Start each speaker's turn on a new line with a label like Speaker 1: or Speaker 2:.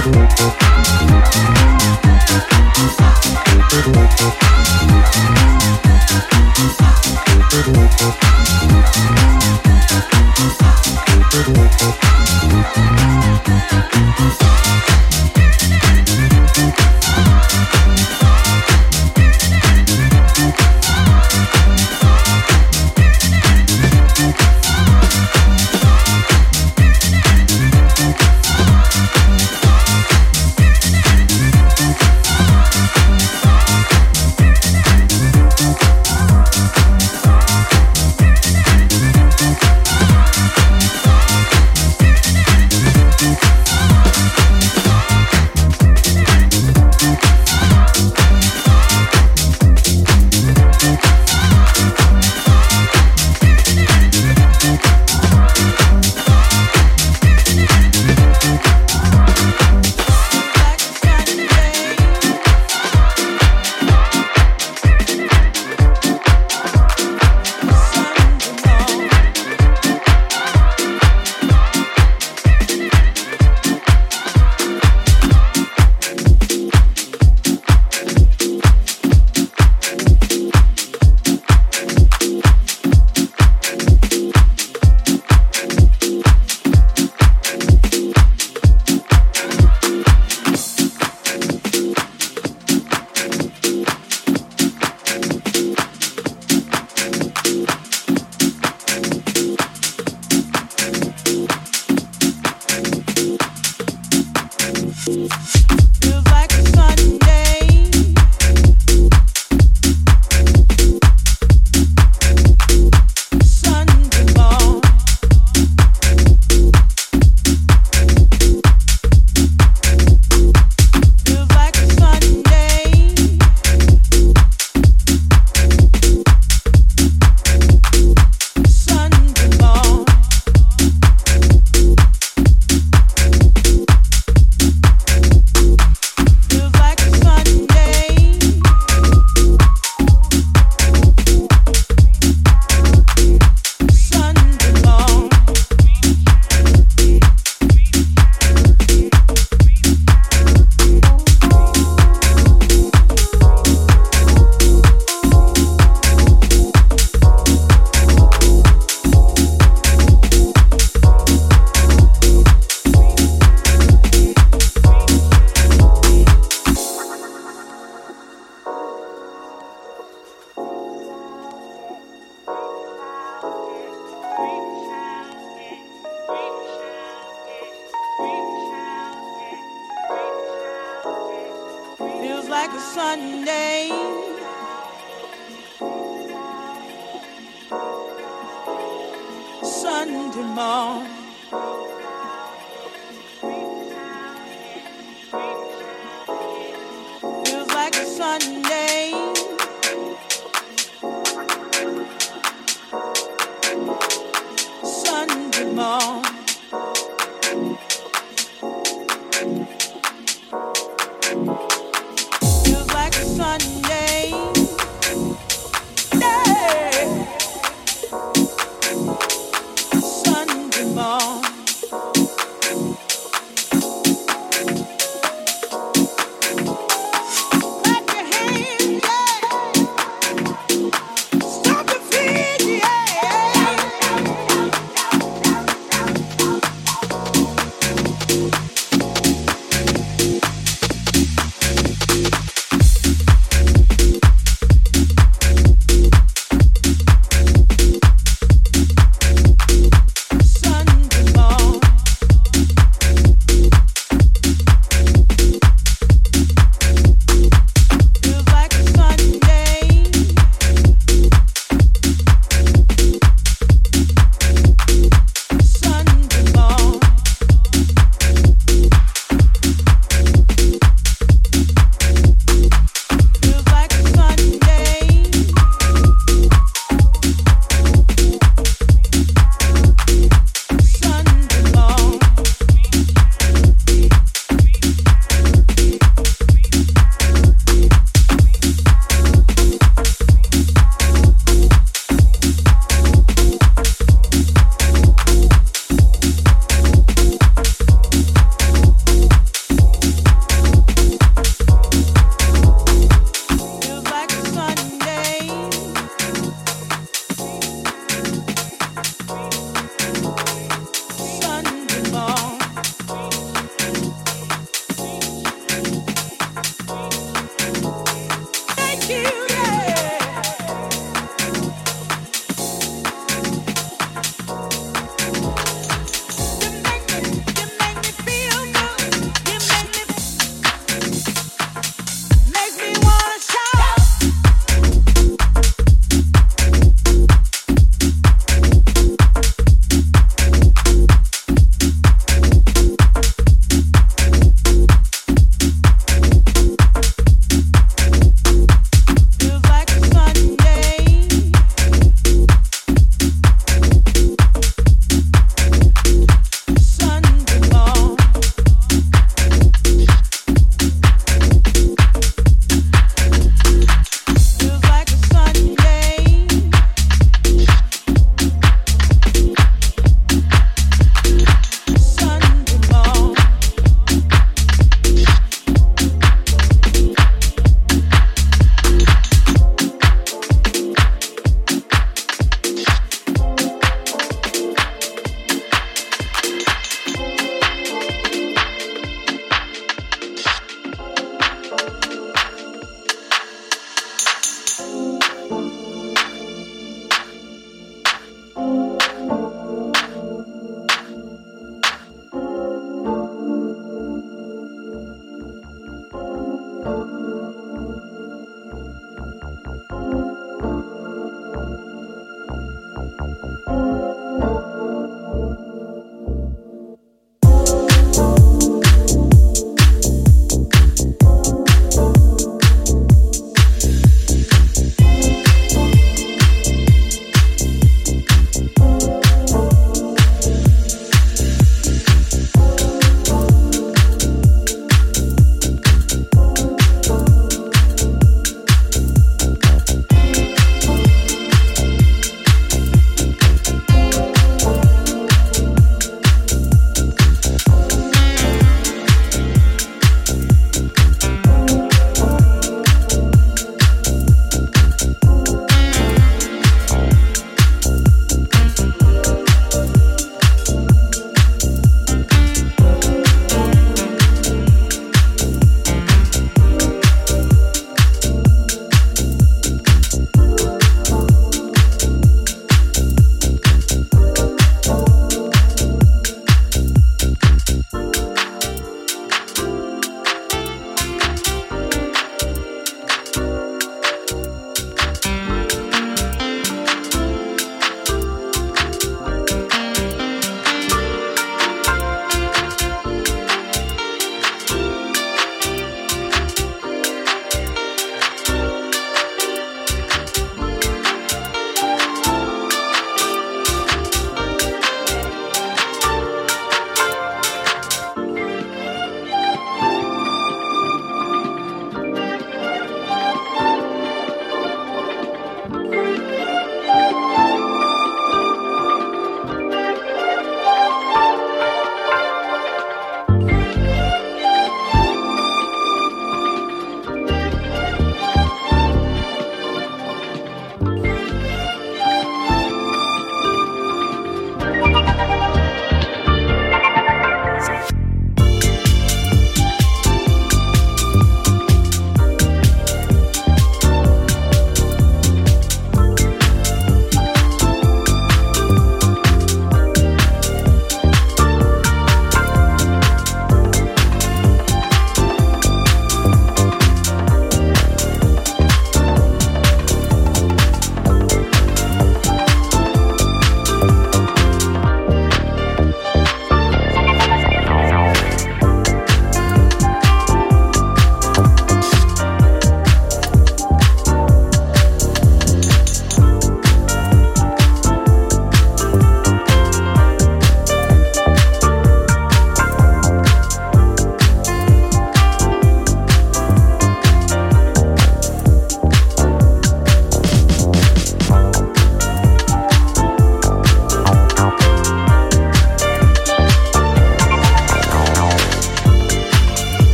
Speaker 1: Thank you.